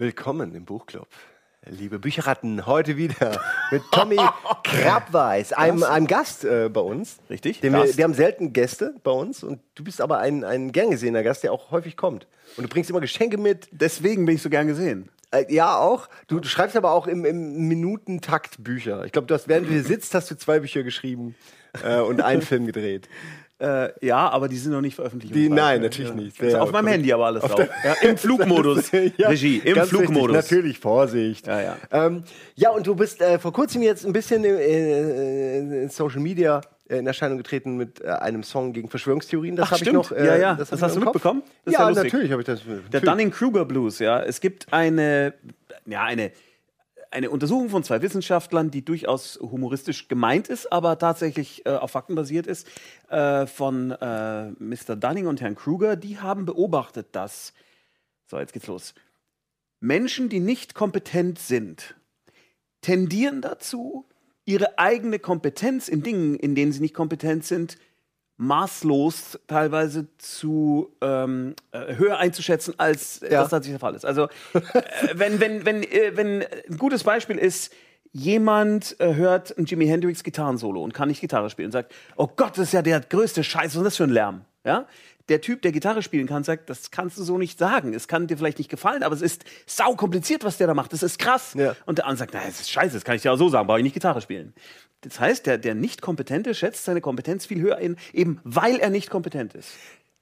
Willkommen im Buchclub. Liebe Bücherratten, heute wieder mit Tommy Krabweis, einem, einem Gast äh, bei uns. Richtig, Den wir, Gast. wir haben selten Gäste bei uns und du bist aber ein, ein gern gesehener Gast, der auch häufig kommt. Und du bringst immer Geschenke mit. Deswegen bin ich so gern gesehen. Äh, ja, auch. Du, du schreibst aber auch im, im Minutentakt Bücher. Ich glaube, du hast, während du hier sitzt, hast du zwei Bücher geschrieben äh, und einen Film gedreht. Äh, ja, aber die sind noch nicht veröffentlicht. Die, nein, natürlich nicht. Ist auf meinem Handy aber alles drauf. Ja, Im Flugmodus. Ja, Regie, im Flugmodus. Richtig, natürlich, Vorsicht. Ja, ja. Ähm, ja, und du bist äh, vor kurzem jetzt ein bisschen in, äh, in Social Media äh, in Erscheinung getreten mit äh, einem Song gegen Verschwörungstheorien. Das habe ich stimmt. noch. äh, Ja, ja. Das ich hast du mitbekommen? Das ja, ja natürlich habe ich das. Der natürlich. Dunning-Kruger Blues, ja. Es gibt eine, ja, eine, eine Untersuchung von zwei Wissenschaftlern, die durchaus humoristisch gemeint ist, aber tatsächlich äh, auf Fakten basiert ist, äh, von äh, Mr. Dunning und Herrn Kruger. Die haben beobachtet, dass, so, jetzt geht's los. Menschen, die nicht kompetent sind, tendieren dazu, ihre eigene Kompetenz in Dingen, in denen sie nicht kompetent sind, maßlos teilweise zu ähm, äh, höher einzuschätzen, als äh, Ja. das tatsächlich der Fall ist. Also äh, wenn, wenn, wenn, äh, wenn ein gutes Beispiel ist, jemand äh, hört ein Jimi Hendrix Gitarrensolo und kann nicht Gitarre spielen und sagt, oh Gott, das ist ja der größte Scheiß, was ist das für ein Lärm? Ja? Der Typ, der Gitarre spielen kann, sagt, das kannst du so nicht sagen. Es kann dir vielleicht nicht gefallen, aber es ist sau kompliziert, was der da macht. Das ist krass. Ja. Und der andere sagt, na, das ist scheiße, das kann ich dir auch so sagen, brauche ich nicht Gitarre spielen. Das heißt, der, der Nicht-Kompetente schätzt seine Kompetenz viel höher ein, eben weil er nicht kompetent ist.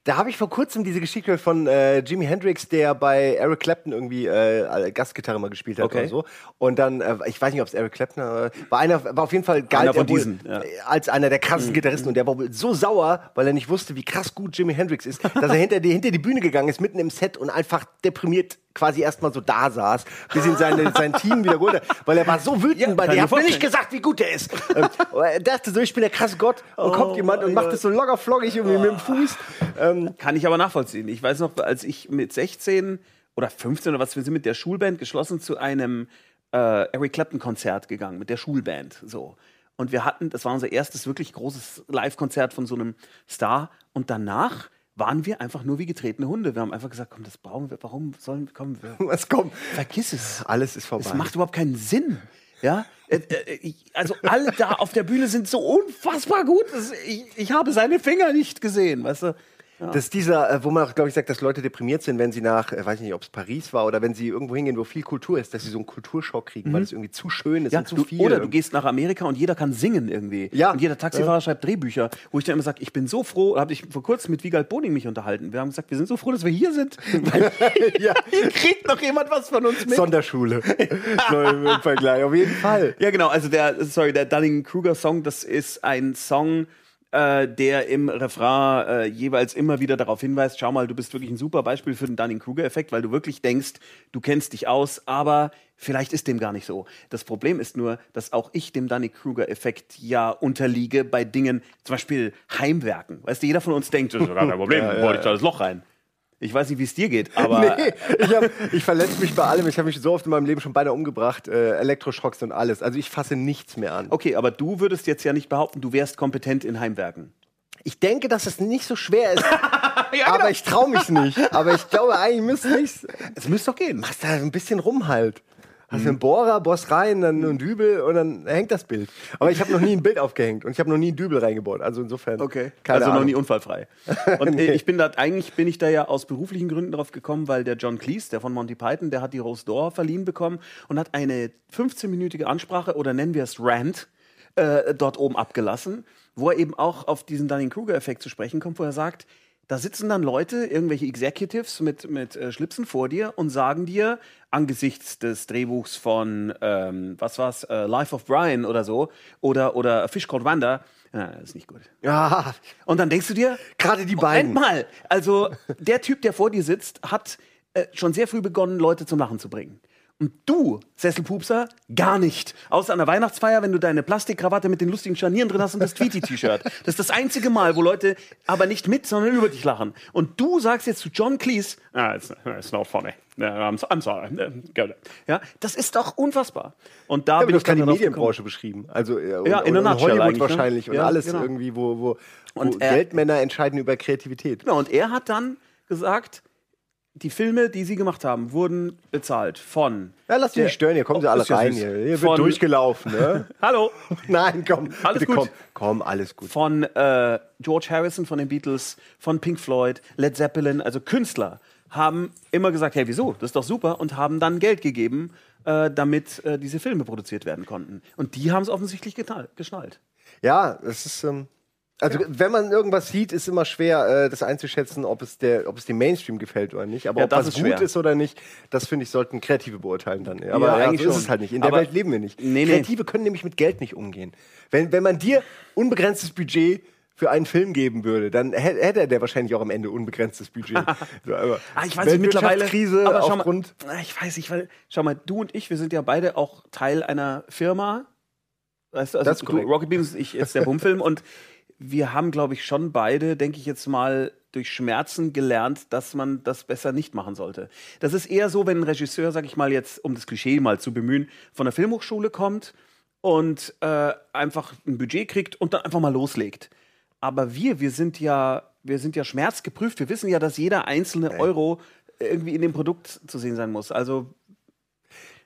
Da habe ich vor kurzem diese Geschichte von äh, Jimi Hendrix, der bei Eric Clapton irgendwie äh, Gastgitarre mal gespielt hat Okay. oder so. Und dann, äh, ich weiß nicht, ob es Eric Clapton war, war einer, war auf jeden Fall galt Einer von er wohl, diesen, ja. Mhm. äh, als einer der krassesten Gitarristen. Und der war wohl so sauer, weil er nicht wusste, wie krass gut Jimi Hendrix ist, dass er hinter die, hinter die Bühne gegangen ist, mitten im Set und einfach deprimiert quasi erstmal so da saß, bis ihn seine, sein Team wiederholt hat. Weil er war so wütend Ja, bei dir. ich hab mir nicht gesagt, wie gut er ist. ähm, er dachte so, ich bin der krasse Gott. Und kommt jemand und macht das so locker flockig irgendwie mit dem Fuß. Ähm, Kann ich aber nachvollziehen. Ich weiß noch, als ich mit 16 oder 15 oder was, wir sind mit der Schulband geschlossen zu einem äh, Eric Clapton-Konzert gegangen, mit der Schulband. So. Und wir hatten, das war unser erstes wirklich großes Live-Konzert von so einem Star. Und danach waren wir einfach nur wie getretene Hunde. Wir haben einfach gesagt, komm, das brauchen wir, warum sollen wir, komm, wir, was kommt? vergiss es. Alles ist vorbei. Es macht überhaupt keinen Sinn. Ja, Äh, äh, also alle da auf der Bühne sind so unfassbar gut. Ich, ich habe seine Finger nicht gesehen, weißt du? Das ist dieser, äh, wo man auch, glaube ich, sagt, dass Leute deprimiert sind, wenn sie nach, äh, weiß nicht, ob es Paris war oder wenn sie irgendwo hingehen, wo viel Kultur ist, dass sie so einen Kulturschock kriegen, weil es irgendwie zu schön ist Ja, und zu du, viel. oder du gehst nach Amerika und jeder kann singen irgendwie. Ja. Und jeder Taxifahrer schreibt Drehbücher, wo ich dann immer sage, ich bin so froh, habe ich vor kurzem mit Wiegald Boning mich unterhalten. Wir haben gesagt, wir sind so froh, dass wir hier sind. Weil ja. hier kriegt noch jemand was von uns mit. Sonderschule. so im, im Vergleich, auf jeden Fall. Ja, genau. Also der, sorry, der Dunning-Kruger-Song, das ist ein Song, äh, der im Refrain äh, jeweils immer wieder darauf hinweist, schau mal, du bist wirklich ein super Beispiel für den Dunning-Kruger-Effekt, weil du wirklich denkst, du kennst dich aus, aber vielleicht ist dem gar nicht so. Das Problem ist nur, dass auch ich dem Dunning-Kruger-Effekt ja unterliege bei Dingen, zum Beispiel Heimwerken. Weißt du, jeder von uns denkt, das ist gar kein Problem, ja, ja, ich da das Loch rein. Ich weiß nicht, wie es dir geht, aber Nee, ich, hab, ich verletze mich bei allem. Ich habe mich so oft in meinem Leben schon beinahe umgebracht. Äh, Elektroschocks und alles. Also ich fasse nichts mehr an. okay, aber du würdest jetzt ja nicht behaupten, du wärst kompetent in Heimwerken. Ich denke, dass es nicht so schwer ist, Ja, aber ich traue mich nicht. Aber ich glaube, eigentlich müsste ich Es müsste doch gehen. Machst da ein bisschen rum halt. Hast Mhm. einen Bohrer, Boss rein, dann einen Dübel und dann hängt das Bild. Aber ich habe noch nie ein Bild aufgehängt und ich habe noch nie einen Dübel reingebaut. Also insofern. Okay. Keine also noch Ahnung. nie unfallfrei. Und äh, ich bin da eigentlich bin ich da ja aus beruflichen Gründen drauf gekommen, weil der John Cleese, der von Monty Python, der hat die Rose d'Or verliehen bekommen und hat eine 15-minütige Ansprache oder nennen wir es Rant äh, dort oben abgelassen, wo er eben auch auf diesen Dunning-Kruger-Effekt zu sprechen kommt, wo er sagt, da sitzen dann Leute, irgendwelche Executives mit, mit äh, Schlipsen vor dir und sagen dir, angesichts des Drehbuchs von, ähm, was war's, äh, Life of Brian oder so, oder, oder A Fish Called Wanda, ja, das ist nicht gut. Ja, Und dann denkst du dir, gerade die Moment beiden. mal, also der Typ, der vor dir sitzt, hat äh, schon sehr früh begonnen, Leute zum Lachen zu bringen. Und du, Sesselpupser, gar nicht. Außer an der Weihnachtsfeier, wenn du deine Plastikkrawatte mit den lustigen Scharnieren drin hast und das Tweety-T-Shirt. Das ist das einzige Mal, wo Leute aber nicht mit, sondern über dich lachen. Und du sagst jetzt zu John Cleese, ah, it's, it's not funny. I'm, I'm sorry. Ja, das ist doch unfassbar. Und da habe bin ich darauf Medienbranche beschrieben. Also äh, und, Ja, in a und, und Hollywood ne? wahrscheinlich und Ja, alles genau. irgendwie, wo, wo, Und wo er- Geldmänner entscheiden über Kreativität. Genau, und er hat dann gesagt, die Filme, die sie gemacht haben, wurden bezahlt von. Ja, lass dich der- nicht stören, hier kommen sie Oh, alle ist ja rein. Hier, hier wird durchgelaufen. Ne? Hallo! Nein, komm. Alles bitte gut. komm. Komm, alles gut. Von äh, George Harrison von den Beatles, von Pink Floyd, Led Zeppelin, also Künstler, haben immer gesagt: Hey, wieso? Das ist doch super. Und haben dann Geld gegeben, äh, damit äh, diese Filme produziert werden konnten. Und die haben es offensichtlich geschnallt. Ja, es ist. Ähm, also, wenn man irgendwas sieht, ist immer schwer, äh, das einzuschätzen, ob es, der, ob es dem Mainstream gefällt oder nicht. Aber Ja, ob das was ist gut schwer. ist oder nicht, das finde ich, sollten Kreative beurteilen dann. Aber Ja, ja, eigentlich so ist schon. es halt nicht. In der Aber- Welt leben wir nicht. Nee, nee. Kreative können nämlich mit Geld nicht umgehen. Wenn, wenn man dir unbegrenztes Budget für einen Film geben würde, dann hä- hätte der wahrscheinlich auch am Ende unbegrenztes Budget. so, aber Ah, ich weiß nicht, mittlerweile. Weltwirtschaftskrise aber schau mal, aufgrund. Ah, ich weiß nicht, weil, schau mal, du und ich, wir sind ja beide auch Teil einer Firma. Weißt du, also Das ist du. Rocket Beans, ich jetzt der Bummfilm und wir haben, glaube ich, schon beide, denke ich jetzt mal, durch Schmerzen gelernt, dass man das besser nicht machen sollte. Das ist eher so, wenn ein Regisseur, sag ich mal jetzt, um das Klischee mal zu bemühen, von der Filmhochschule kommt und äh, einfach ein Budget kriegt und dann einfach mal loslegt. Aber wir, wir sind ja, wir sind ja schmerzgeprüft. Wir wissen ja, dass jeder einzelne Euro irgendwie in dem Produkt zu sehen sein muss. Also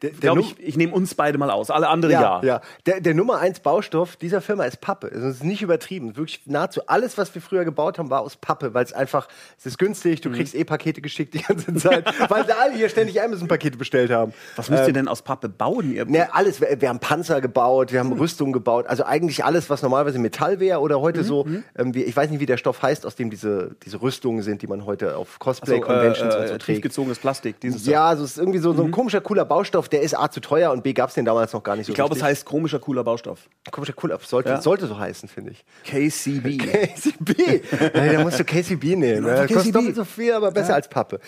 Der, der glaube Num- ich, ich nehme uns beide mal aus. Alle anderen ja. Ja, ja. Der, der Nummer eins Baustoff dieser Firma ist Pappe. Also es ist nicht übertrieben. Wirklich nahezu alles, was wir früher gebaut haben, war aus Pappe, weil es einfach, es ist günstig, Mhm. du kriegst eh Pakete geschickt die ganze Zeit, weil sie alle hier ständig Amazon-Pakete bestellt haben. Was müsst ihr denn aus Pappe bauen? Ihr? Ne, alles, wir, wir haben Panzer gebaut, wir haben Rüstung gebaut, also eigentlich alles, was normalerweise Metall wäre oder heute Mhm, so, ähm, wie, ich weiß nicht, wie der Stoff heißt, aus dem diese, diese Rüstungen sind, die man heute auf Cosplay-Conventions äh, und so äh, trägt. tiefgezogenes Plastik. Dieses Ja, also es ist irgendwie so, so ein komischer, cooler Baustoff, der ist A zu teuer und B gab es den damals noch gar nicht so ich glaube, es heißt komischer, cooler Baustoff. Komischer, cooler, sollte, Ja. sollte so heißen, finde ich. KCB. KCB. ja, da musst du KCB nehmen. einfach Ne? Kostet KCB. doppelt so viel, aber besser als Pappe.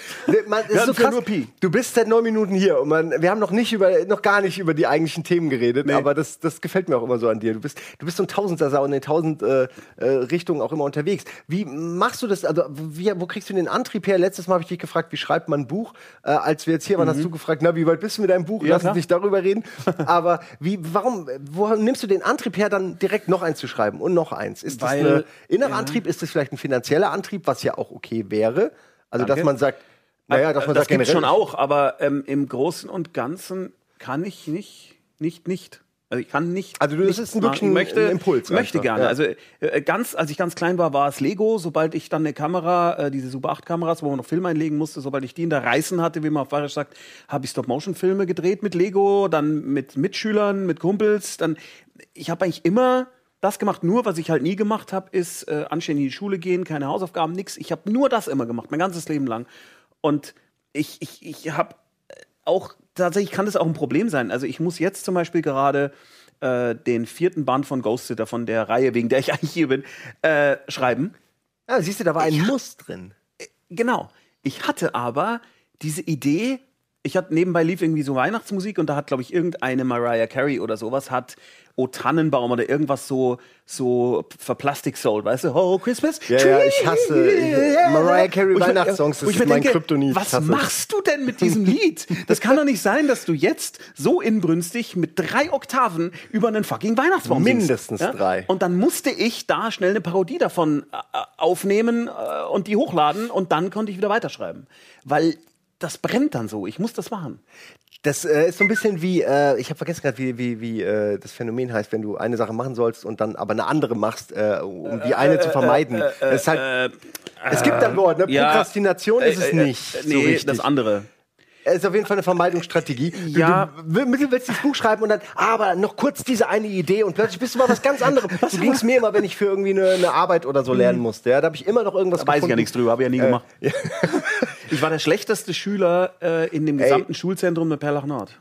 Man, ist so krass. Du bist seit neun Minuten hier und man, wir haben noch nicht über, noch gar nicht über die eigentlichen Themen geredet, aber das, das gefällt mir auch immer so an dir. Du bist, du bist so ein Tausendsasser und in tausend äh, äh, Richtungen auch immer unterwegs. Wie machst du das? Also, wie, wo kriegst du den Antrieb her? Letztes Mal habe ich dich gefragt, wie schreibt man ein Buch? Äh, als wir jetzt hier waren, hast du gefragt, na, wie weit bist du mit deinem Buch? Mhm. Ja, Lass uns nicht darüber reden. aber wie, warum, woher nimmst du den Antrieb her, dann direkt noch eins zu schreiben und noch eins? Ist das ein innerer Antrieb? Ist das vielleicht ein finanzieller Antrieb, was ja auch okay wäre? Also, dass Danke. man sagt, naja, dass man das sagt, gibt schon auch, aber ähm, im Großen und Ganzen kann ich nicht, nicht, nicht. Also ich kann nicht. Also du- das nicht ist ein wirklich ein- möchte, Impuls Möchte einfach, gerne. ja. Also äh, ganz, als ich ganz klein war, war es Lego. Sobald ich dann eine Kamera, äh, diese Super 8 Kameras, wo man noch Film einlegen musste, sobald ich die in der Reißen hatte, wie man auf Bayerisch sagt, habe ich Stop-Motion-Filme gedreht mit Lego, dann mit Mitschülern, mit Kumpels. Dann, ich habe eigentlich immer das gemacht. Nur was ich halt nie gemacht habe, ist äh, anständig in die Schule gehen, keine Hausaufgaben, nix. Ich habe nur das immer gemacht, mein ganzes Leben lang. Und ich, ich, ich habe auch, tatsächlich kann das auch ein Problem sein. Also ich muss jetzt zum Beispiel gerade äh, den vierten Band von Ghost Sitter, von der Reihe, wegen der ich eigentlich hier bin, äh, schreiben. Ja, siehst du, da war ein Muss drin. Genau. Ich hatte aber diese Idee, ich hatte nebenbei lief irgendwie so Weihnachtsmusik und da hat, glaube ich, irgendeine Mariah Carey oder sowas hat O Tannenbaum oder irgendwas so, so verplastic Soul, weißt du? Oh, Christmas. Ja, ja, ich hasse ich, Mariah Carey Weihnachtssongs, das ist mein denke, Kryptonit. Was machst du denn mit diesem Lied? Das kann doch nicht sein, dass du jetzt so inbrünstig mit drei Oktaven über einen fucking Weihnachtsbaum Mindestens singst. drei. Und dann musste ich da schnell eine Parodie davon äh, aufnehmen äh, und die hochladen und dann konnte ich wieder weiterschreiben. Weil das brennt dann so. Ich muss das machen. Das äh, ist so ein bisschen wie, äh, ich habe vergessen gerade, wie, wie, wie äh, das Phänomen heißt, wenn du eine Sache machen sollst und dann aber eine andere machst, äh, um die eine zu vermeiden. das ist halt, es gibt ein Wort, ne? ja. Prokrastination ist es Äh, äh, nicht. äh, so nee, richtig. das andere. Es ist auf jeden Fall eine Vermeidungsstrategie. Du, Ja. du, du willst dieses Buch schreiben und dann, ah, aber noch kurz diese eine Idee und plötzlich bist du mal was ganz anderes. so ging es mir immer, wenn ich für irgendwie eine, eine Arbeit oder so lernen musste. Ja, da habe ich immer noch irgendwas Da weiß ich ja gefunden. nichts drüber, habe ich ja nie gemacht. Ich war der schlechteste Schüler äh, in dem gesamten Schulzentrum der Perlach Nord.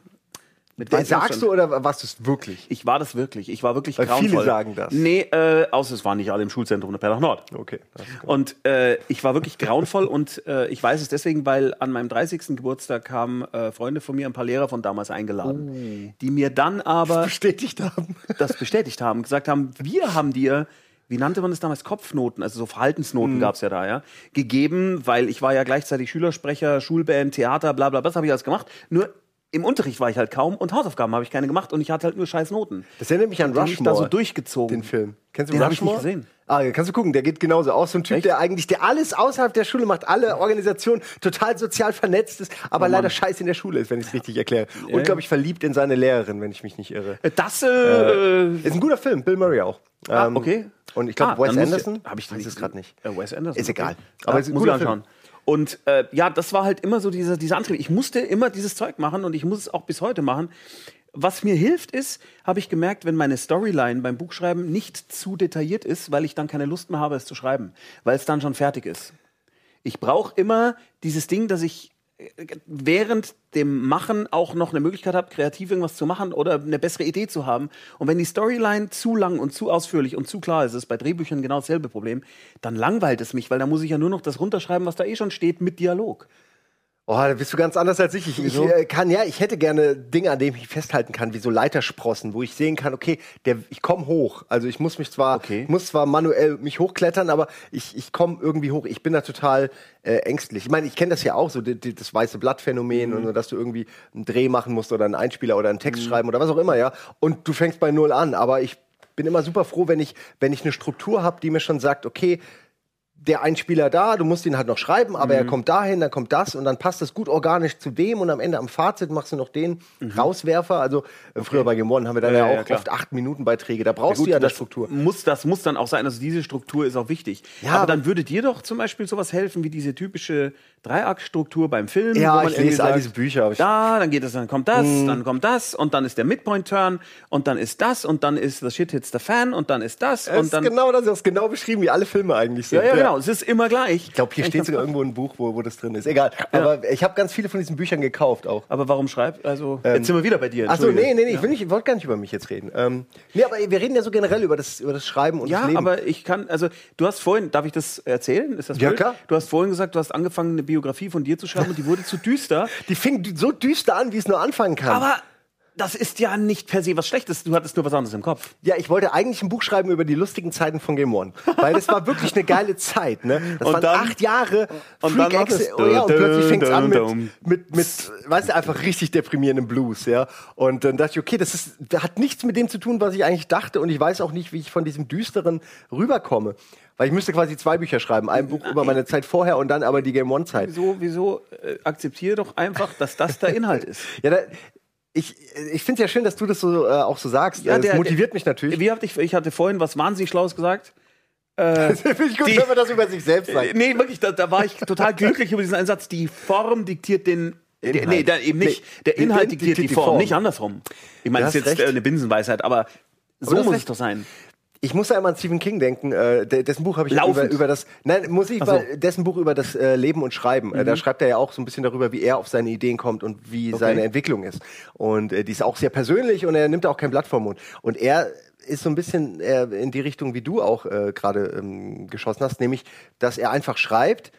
Mit weitem Sagst du oder warst du es wirklich? Ich war das wirklich. Ich war wirklich Weil grauenvoll. viele sagen das. Nee, äh, außer es waren nicht alle im Schulzentrum der Perlach Nord. Okay. das. Und äh, ich war wirklich grauenvoll und äh, ich weiß es deswegen, weil an meinem 30. Geburtstag kamen äh, Freunde von mir, ein paar Lehrer von damals eingeladen, die mir dann aber Bestätigt haben. das bestätigt haben, gesagt haben, wir haben dir, wie nannte man das damals, Kopfnoten, also so Mhm. Verhaltensnoten gab's ja da, ja, gegeben, weil ich war ja gleichzeitig Schülersprecher, Schulband, Theater, bla bla, bla, das habe ich alles gemacht. Nur im Unterricht war ich halt kaum und Hausaufgaben habe ich keine gemacht und ich hatte halt nur scheiß Noten. Das erinnert mich an Den ich Rushmore. da so durchgezogen. Den Film. Kennst du Den hab ich Rushmore? nicht gesehen. Ah, ja, kannst du gucken, der geht genauso aus. So ein Typ, Echt? der eigentlich, der alles außerhalb der Schule macht, alle Organisationen total sozial vernetzt ist, aber leider scheiße in der Schule ist, wenn ich es richtig erkläre. Und, ja. glaube ich, verliebt in seine Lehrerin, wenn ich mich nicht irre. Äh, Das, äh, Ist ein guter Film, Bill Murray auch. Ah, okay. Und ich glaube, Ah, Wes Anderson, ich- hab ich den es gerade nicht. Äh, Wes Anderson. Ist egal. Aber Aber es es ist ein muss ich anschauen. Und äh, ja, das war halt immer so dieser, dieser Antrieb. Ich musste immer dieses Zeug machen und ich muss es auch bis heute machen. Was mir hilft, ist, habe ich gemerkt, wenn meine Storyline beim Buchschreiben nicht zu detailliert ist, weil ich dann keine Lust mehr habe, es zu schreiben, weil es dann schon fertig ist. Ich brauche immer dieses Ding, dass ich während dem Machen auch noch eine Möglichkeit habe, kreativ irgendwas zu machen oder eine bessere Idee zu haben. Und wenn die Storyline zu lang und zu ausführlich und zu klar ist, ist bei Drehbüchern genau dasselbe Problem, dann langweilt es mich, weil da muss ich ja nur noch das runterschreiben, was da eh schon steht, mit Dialog. Oh, da bist du ganz anders als ich. Ich, ich äh, kann ja, ich hätte gerne Dinge, an denen ich mich festhalten kann, wie so Leitersprossen, wo ich sehen kann, okay, der, ich komme hoch. Also ich muss mich zwar, Okay. muss zwar manuell mich hochklettern, aber ich, ich komme irgendwie hoch. Ich bin da total äh, ängstlich. Ich meine, ich kenne das ja auch, so die, die, das weiße Blattphänomen Mhm. und so, dass du irgendwie einen Dreh machen musst oder einen Einspieler oder einen Text schreiben oder was auch immer, ja. Und du fängst bei null an, aber ich bin immer super froh, wenn ich, wenn ich eine Struktur habe, die mir schon sagt, okay, der Einspieler da, du musst ihn halt noch schreiben, aber Mhm. er kommt dahin, dann kommt das und dann passt das gut organisch zu dem und am Ende am Fazit machst du noch den Rauswerfer. Also äh, früher bei Game One haben wir dann Mhm. Ja, ja, ja, auch klar. oft acht Minuten Beiträge. Da brauchst Gut, du ja eine das Struktur. Muss, das muss dann auch sein, also diese Struktur ist auch wichtig. Ja, aber aber- dann würde dir doch zum Beispiel sowas helfen, wie diese typische Dreiaktstruktur beim Film. Ja, wo man ich lese all sagt, diese Bücher, ich- Da, dann geht es, dann kommt das, dann kommt das und dann ist der Midpoint-Turn und dann ist das und dann ist the shit hits the fan und dann ist das Das und ist dann. genau das, das ist genau beschrieben, wie alle Filme eigentlich sind. ja, ja, genau. Es ist immer gleich. Ich glaube, hier Eigentlich steht sogar irgendwo ein Buch, wo, wo das drin ist. Egal. Aber ich habe ganz viele von diesen Büchern gekauft auch. Aber warum schreibt? Also, jetzt sind wir wieder bei dir. Achso, nee, nee, nee, ich, will nicht, ich wollte gar nicht über mich jetzt reden. Ähm, nee, aber wir reden ja so generell über das, über das Schreiben und das Ja, Leben. aber ich kann, also du hast vorhin, darf ich das erzählen? Ist das Ja, blöd? klar. Du hast vorhin gesagt, du hast angefangen, eine Biografie von dir zu schreiben und die wurde zu düster. die fing so düster an, wie es nur anfangen kann. Aber das ist ja nicht per se was Schlechtes. Du hattest nur was anderes im Kopf. Ja, ich wollte eigentlich ein Buch schreiben über die lustigen Zeiten von Game One. Weil das war wirklich eine geile Zeit, ne? Das Und waren dann- acht Jahre und Freak dann Exe- oh ja, und plötzlich fängt es an mit, mit, mit, weißt du, einfach richtig deprimierendem Blues, ja? Und dann dachte ich, okay, das ist, das hat nichts mit dem zu tun, was ich eigentlich dachte und ich weiß auch nicht, wie ich von diesem Düsteren rüberkomme. Weil ich müsste quasi zwei Bücher schreiben. Ein Buch über meine Zeit vorher und dann aber die Game One-Zeit. Wieso, wieso äh, akzeptiere doch einfach, dass das der Inhalt ist? Ja, da, ich, ich finde es ja schön, dass du das so, äh, auch so sagst. Ja, das der- motiviert mich natürlich. Wie habt ich, ich hatte vorhin was wahnsinnig Schlaues gesagt. Finde ich gut, die- wenn man das über sich selbst sagt. Äh, Nee, wirklich, da, da war ich total glücklich über diesen Einsatz. Die Form diktiert den. Der, Inhalt. nee, da eben nicht. Nee, der Inhalt die- diktiert die, die Form, Form. nicht andersrum. Ich meine, das ist jetzt äh, recht. eine Binsenweisheit, aber so muss es doch sein. Ich muss da immer an Stephen King denken, äh, de- dessen Buch habe ich über, über das. Nein, muss ich, so. Mhm. dessen Buch über das äh, Leben und Schreiben. Äh, da schreibt er ja auch so ein bisschen darüber, wie er auf seine Ideen kommt und wie seine Entwicklung ist. Und äh, die ist auch sehr persönlich und er nimmt auch kein Blatt vom Mund. Und er ist so ein bisschen äh, in die Richtung, wie du auch äh, gerade ähm, geschossen hast, nämlich, dass er einfach schreibt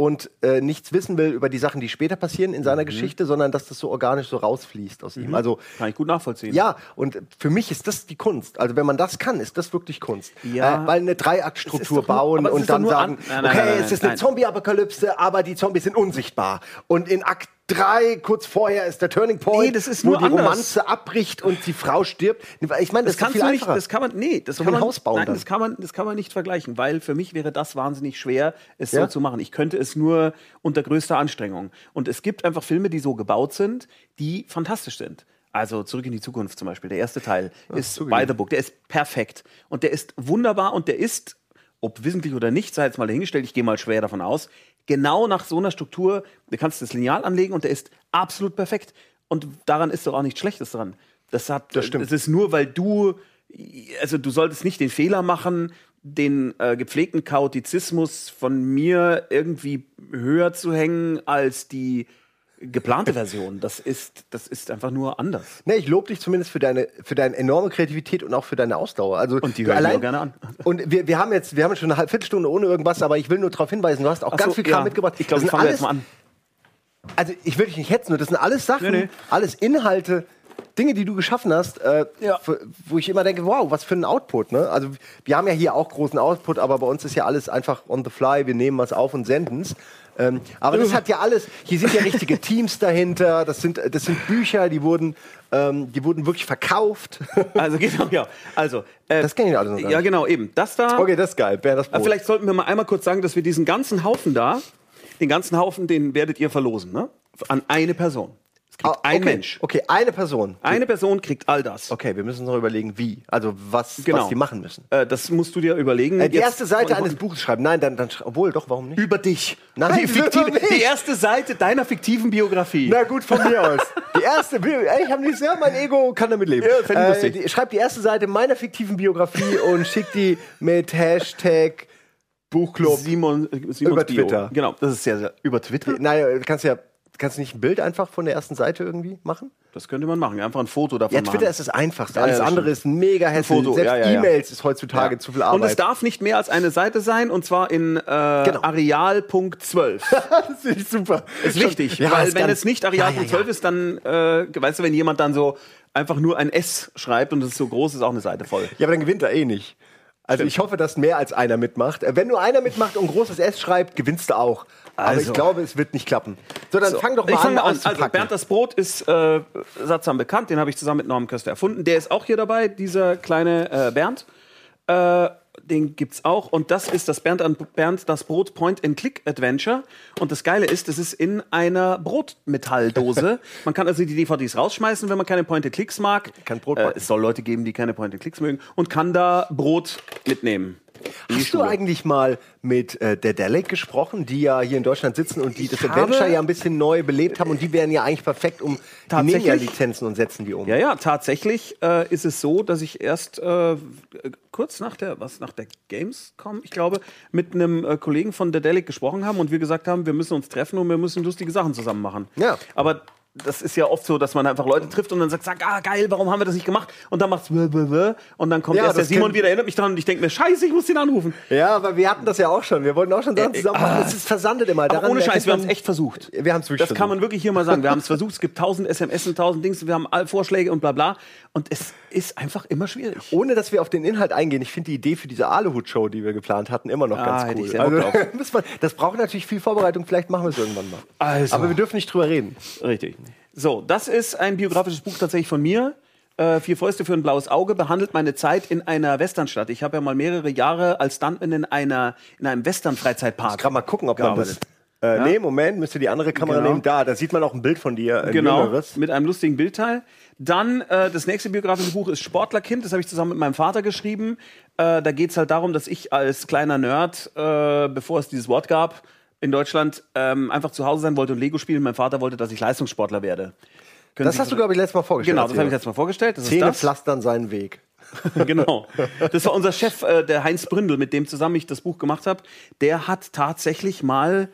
und äh, nichts wissen will über die Sachen, die später passieren in Mhm. seiner Geschichte, sondern dass das so organisch so rausfließt aus ihm. Also Kann ich gut nachvollziehen. ja, und für mich ist das die Kunst. Also wenn man das kann, ist das wirklich Kunst. Ja. Äh, weil eine Dreiaktstruktur nur- bauen und dann sagen, Nein, nein, okay, nein, es ist eine. Zombie-Apokalypse, aber die Zombies sind unsichtbar. Und in Akt 3, kurz vorher, ist der Turning Point, Nee, das ist wo nur die anders. Romanze abbricht und die Frau stirbt. Ich meine, das, Das ist kannst viel du nicht, einfacher. das kann man, nee, das kann ein man, Haus bauen nein, dann. das kann man, das kann man nicht vergleichen, weil für mich wäre das wahnsinnig schwer, es Ja? so zu machen. Ich könnte es nur unter größter Anstrengung. Und es gibt einfach Filme, die so gebaut sind, die fantastisch sind. Also Zurück in die Zukunft zum Beispiel, der erste Teil ist zugegeben. by the book, der ist perfekt und der ist wunderbar und der ist, ob wissentlich oder nicht, sei jetzt mal dahingestellt, ich gehe mal schwer davon aus, genau nach so einer Struktur, du kannst das Lineal anlegen und der ist absolut perfekt. Und daran ist doch auch nichts Schlechtes dran. Das hat, Das stimmt. Es ist nur, weil du, also du solltest nicht den Fehler machen, den äh, gepflegten Chaotizismus von mir irgendwie höher zu hängen als die geplante Version. Das ist, das ist einfach nur anders. Nee, ich lobe dich zumindest für deine, für deine enorme Kreativität und auch für deine Ausdauer. Also, Und die du höre ich mir allein- auch gerne an. Und wir, wir haben jetzt, wir haben schon eine halbe Viertelstunde ohne irgendwas, aber ich will nur darauf hinweisen, du hast auch Ach ganz so, viel Kram ja. mitgebracht. Ich glaube, ich fange alles- jetzt mal an. Also ich will dich nicht hetzen, nur das sind alles Sachen, Nee, nee. alles Inhalte, Dinge, die du geschaffen hast, äh, Ja. wo ich immer denke, wow, was für ein Output. Ne? Also wir haben ja hier auch großen Output, aber bei uns ist ja alles einfach on the fly. Wir nehmen was auf und senden es. Ähm, aber das hat ja alles, hier sind ja richtige Teams dahinter, das sind, das sind Bücher, die wurden, ähm, die wurden wirklich verkauft. Also genau, ja. Also, äh, Das kenn ich alles noch gar Ja, nicht. genau, eben. Das da. Okay, das ist geil. Wer das Brot. vielleicht sollten wir mal einmal kurz sagen, dass wir diesen ganzen Haufen da, den ganzen Haufen, den werdet ihr verlosen, ne? An eine Person. Es kriegt Ah, ein okay. Mensch. Okay, eine Person. Eine Person kriegt all das. Okay, wir müssen uns noch überlegen, wie. Also was, Genau. was die machen müssen. Äh, das musst du dir überlegen. Äh, die erste Seite eines Buches schreiben. Nein, dann, dann obwohl, doch, warum nicht? über dich. Nein, die, fiktive, mich. die erste Seite deiner fiktiven Biografie. Na gut, von mir aus. Die erste, ich habe nichts, ja, mein Ego kann damit leben. Ja, lustig. die, schreib die erste Seite meiner fiktiven Biografie und schick die mit Hashtag Buchclub. Simon, äh, Simons Über Bio. Twitter. Genau, das ist sehr, sehr. Über Twitter? Kannst du ja, kannst du nicht ein Bild einfach von der ersten Seite irgendwie machen? Das könnte man machen. Einfach ein Foto davon Ja, machen. Twitter ist das Einfachste. Ja, Alles ja, das andere ist mega hässlich. Foto, Selbst ja, ja, ja. E-Mails ist heutzutage Ja. zu viel Und es Arbeit. darf nicht mehr als eine Seite sein, und zwar in äh, Genau. Areal.12. das finde ich super. ist wichtig, Ja, weil ist wenn es nicht Ja, ja, Areal.12 ja. ist, dann, äh, weißt du, wenn jemand dann so einfach nur ein S schreibt und es ist so groß, ist auch eine Seite voll. Ja, aber dann gewinnt er eh nicht. Also ich hoffe, dass mehr als einer mitmacht. Äh, Wenn nur einer mitmacht und ein großes S schreibt, gewinnst du auch. Aber Also. ich glaube, es wird nicht klappen. So, dann fang doch mal ich fang an, an. Also Bernd das Brot ist äh, sattsam bekannt, den habe ich zusammen mit Norman Köster erfunden. Der ist auch hier dabei, dieser kleine äh, Bernd. Äh, den gibt's auch und das ist das Bernd, an, Bernd das Brot Point and Click Adventure und das Geile ist, es ist in einer Brotmetalldose. man kann also die DVDs rausschmeißen, wenn man keine Point and Clicks mag. Kann Brot äh, es soll Leute geben, die keine Point and Clicks mögen und kann da Brot mitnehmen. Hast du Schule. eigentlich mal mit äh, der Delic gesprochen, die ja hier in Deutschland sitzen und die das habe- Adventure ja ein bisschen neu belebt haben und die wären ja eigentlich perfekt, um die nehmen ja Tatsächlich? Lizenzen und setzen die um. Ja, ja, tatsächlich äh, ist es so, dass ich erst äh, kurz nach der, was, nach der Gamescom, ich glaube, mit einem äh, Kollegen von der Delic gesprochen haben und wir gesagt haben, wir müssen uns treffen und wir müssen lustige Sachen zusammen machen. Ja. Aber das ist ja oft so, dass man einfach Leute trifft und dann sagt, sagt ah geil, warum haben wir das nicht gemacht? Und dann macht's bäh, bäh. und dann kommt Ja, erst der Simon wieder, erinnert mich dran und ich denke mir, scheiße, ich muss den anrufen. Ja, aber wir hatten das ja auch schon. Wir wollten auch schon Sachen Äh, zusammen machen. Es ist versandet immer. Aber Daran ohne Scheiß, wir haben es echt versucht. Wir haben es wirklich Das kann man wirklich hier mal sagen. Wir haben es versucht, es gibt tausend SMS und tausend Dings, wir haben all Vorschläge und bla bla. Und es ist einfach immer schwierig. Ohne dass wir auf den Inhalt eingehen, ich finde die Idee für diese Aluhut-Show, die wir geplant hatten, immer noch Ah, ganz cool. ich sehr Bock Also, das braucht natürlich viel Vorbereitung, vielleicht machen wir es irgendwann mal. Also. Aber wir dürfen nicht drüber reden. Richtig. So, das ist ein biografisches Buch tatsächlich von mir. Äh, Vier Fäuste für ein blaues Auge behandelt meine Zeit in einer Westernstadt. Ich habe ja mal mehrere Jahre als Stuntman in einer in einem Western-Freizeitpark. Kann mal gucken, ob man das. Äh, Nee, Moment, müsst ihr die andere Kamera Genau. nehmen. Da, da sieht man auch ein Bild von dir. Ein Genau, jüngeres. mit einem lustigen Bildteil. Dann äh, das nächste biografische Buch ist Sportlerkind. Das habe ich zusammen mit meinem Vater geschrieben. Äh, da geht es halt darum, dass ich als kleiner Nerd, äh, bevor es dieses Wort gab, in Deutschland ähm, einfach zu Hause sein wollte und Lego spielen. Mein Vater wollte, dass ich Leistungssportler werde. Können Das Sie hast du, glaube ich, letztes Mal vorgestellt. Genau, das habe ich letztes Mal vorgestellt. Das Zähne pflastern seinen Weg. genau. Das war unser Chef, äh, der Heinz Bründel, mit dem zusammen ich das Buch gemacht habe. Der hat tatsächlich mal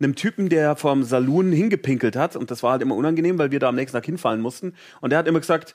einem Typen, der vom Saloon hingepinkelt hat, und das war halt immer unangenehm, weil wir da am nächsten Tag hinfallen mussten. Und der hat immer gesagt,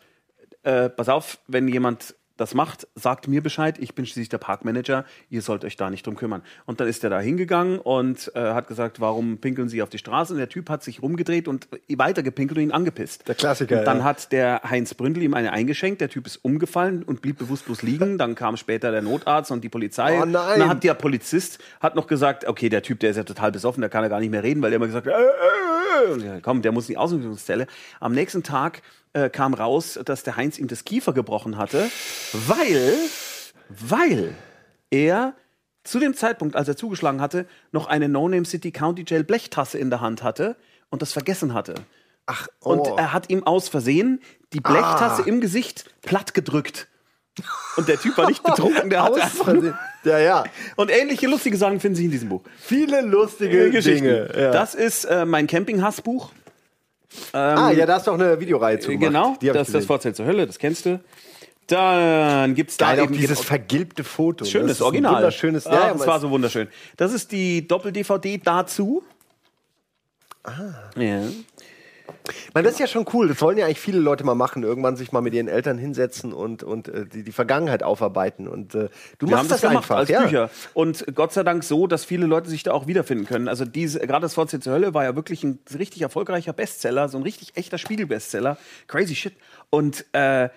äh, pass auf, wenn jemand das macht, sagt mir Bescheid, ich bin schließlich der Parkmanager, ihr sollt euch da nicht drum kümmern. Und dann ist er da hingegangen und äh, hat gesagt, warum pinkeln Sie auf die Straße? Und der Typ hat sich rumgedreht und weiter gepinkelt und ihn angepisst. Der Klassiker, Und dann ja. hat der Heinz Bründel ihm eine eingeschenkt, der Typ ist umgefallen und blieb bewusstlos liegen. Dann kam später der Notarzt und die Polizei. Oh nein. Und dann hat der Polizist hat noch gesagt, okay, der Typ, der ist ja total besoffen, der kann ja gar nicht mehr reden, weil er immer gesagt hat, äh, äh, äh. Ja, komm, der muss in die Ausbildungszelle. Am nächsten Tag äh, kam raus, dass der Heinz ihm das Kiefer gebrochen hatte, weil, weil er zu dem Zeitpunkt, als er zugeschlagen hatte, noch eine No-Name City County Jail Blechtasse in der Hand hatte und das vergessen hatte. Ach, Und oh. er hat ihm aus Versehen die Blechtasse Ah. im Gesicht platt gedrückt. Und der Typ war nicht betrunken, der hatte einfach nur. Ja, ja. und ähnliche lustige Sachen finden Sie in diesem Buch. Viele lustige Geschichten. Dinge. Ja. Das ist äh, mein Campinghassbuch. Ah, ja, da hast du auch eine Videoreihe zu gemacht. Genau, Die das ist das. Vorzelt zur Hölle, das kennst du. Dann gibt's da Geil, auch eben dieses vergilbte Foto. schönes das ist ein Original. Wunderschönes. Ja, ja, das war so wunderschön. Das ist die Doppel-DVD dazu. Ah. Ja. Weil das ist ja schon cool. Das wollen ja eigentlich viele Leute mal machen. Irgendwann sich mal mit ihren Eltern hinsetzen und, und äh, die, die Vergangenheit aufarbeiten. Und äh, du Wir machst das, das einfach. als ja. Bücher. Und Gott sei Dank so, dass viele Leute sich da auch wiederfinden können. Also diese, gerade das VC zur Hölle war ja wirklich ein richtig erfolgreicher Bestseller, so ein richtig echter Spiegel-Bestseller. Crazy shit. Und äh,